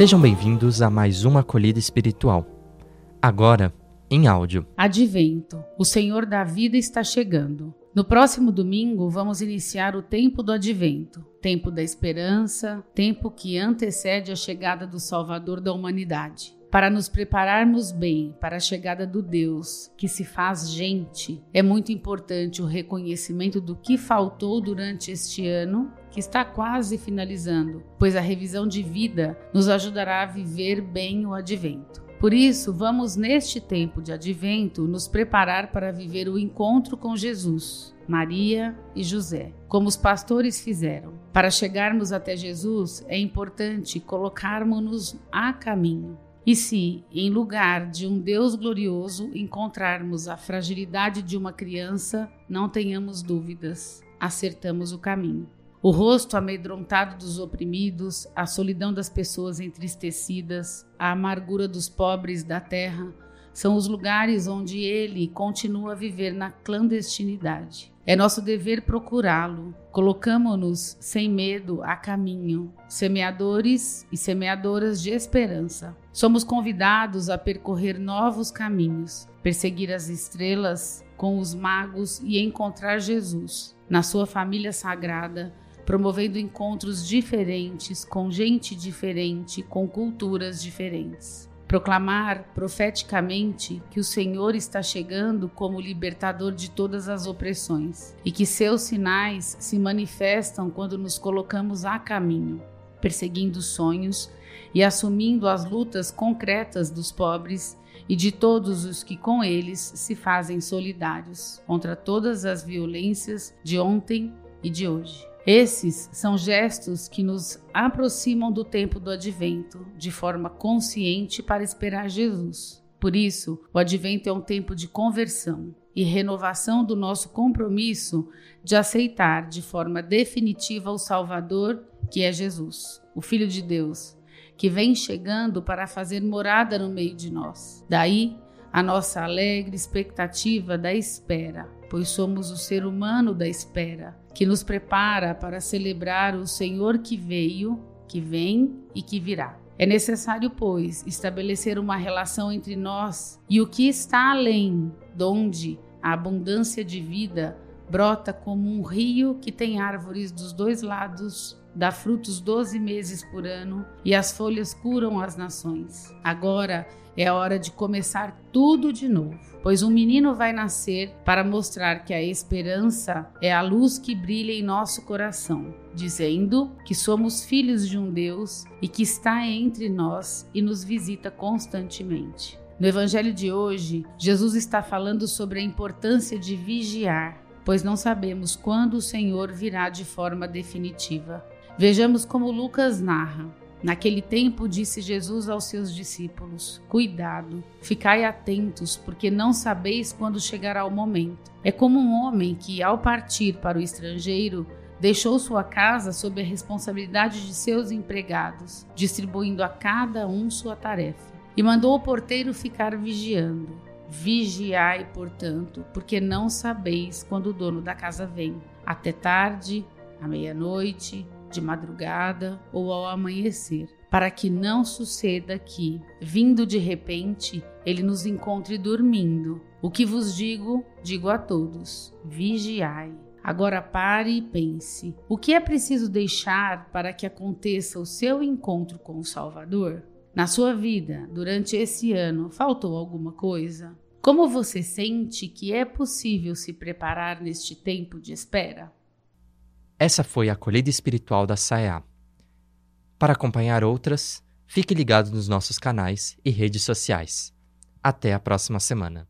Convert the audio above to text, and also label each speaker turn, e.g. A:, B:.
A: Sejam bem-vindos a mais uma acolhida espiritual. Agora, em áudio.
B: Advento. O Senhor da vida está chegando. No próximo domingo, vamos iniciar o tempo do advento, tempo da esperança, tempo que antecede a chegada do Salvador da humanidade. Para nos prepararmos bem para a chegada do Deus que se faz gente, é muito importante o reconhecimento do que faltou durante este ano, que está quase finalizando, pois a revisão de vida nos ajudará a viver bem o advento. Por isso, vamos neste tempo de advento nos preparar para viver o encontro com Jesus, Maria e José, como os pastores fizeram. Para chegarmos até Jesus, é importante colocarmos-nos a caminho. E se, em lugar de um Deus glorioso, encontrarmos a fragilidade de uma criança, não tenhamos dúvidas, acertamos o caminho. O rosto amedrontado dos oprimidos, a solidão das pessoas entristecidas, a amargura dos pobres da terra, são os lugares onde ele continua a viver na clandestinidade. É nosso dever procurá-lo. Colocamo-nos sem medo a caminho, semeadores e semeadoras de esperança. Somos convidados a percorrer novos caminhos, perseguir as estrelas com os magos e encontrar Jesus na sua família sagrada, promovendo encontros diferentes com gente diferente, com culturas diferentes proclamar profeticamente que o Senhor está chegando como libertador de todas as opressões e que seus sinais se manifestam quando nos colocamos a caminho, perseguindo sonhos e assumindo as lutas concretas dos pobres e de todos os que com eles se fazem solidários contra todas as violências de ontem e de hoje. Esses são gestos que nos aproximam do tempo do advento, de forma consciente para esperar Jesus. Por isso, o advento é um tempo de conversão e renovação do nosso compromisso de aceitar de forma definitiva o Salvador, que é Jesus, o Filho de Deus, que vem chegando para fazer morada no meio de nós. Daí, a nossa alegre expectativa da espera, pois somos o ser humano da espera, que nos prepara para celebrar o Senhor que veio, que vem e que virá. É necessário, pois, estabelecer uma relação entre nós e o que está além, donde a abundância de vida brota como um rio que tem árvores dos dois lados dá frutos doze meses por ano e as folhas curam as nações. Agora é hora de começar tudo de novo, pois um menino vai nascer para mostrar que a esperança é a luz que brilha em nosso coração, dizendo que somos filhos de um Deus e que está entre nós e nos visita constantemente. No evangelho de hoje, Jesus está falando sobre a importância de vigiar, pois não sabemos quando o Senhor virá de forma definitiva. Vejamos como Lucas narra. Naquele tempo disse Jesus aos seus discípulos: Cuidado, ficai atentos, porque não sabeis quando chegará o momento. É como um homem que, ao partir para o estrangeiro, deixou sua casa sob a responsabilidade de seus empregados, distribuindo a cada um sua tarefa. E mandou o porteiro ficar vigiando. Vigiai, portanto, porque não sabeis quando o dono da casa vem. Até tarde, à meia-noite, de madrugada ou ao amanhecer, para que não suceda que, vindo de repente, ele nos encontre dormindo. O que vos digo, digo a todos: vigiai. Agora pare e pense: o que é preciso deixar para que aconteça o seu encontro com o Salvador? Na sua vida, durante esse ano, faltou alguma coisa? Como você sente que é possível se preparar neste tempo de espera?
A: Essa foi a acolhida espiritual da SAEA. Para acompanhar outras, fique ligado nos nossos canais e redes sociais. Até a próxima semana.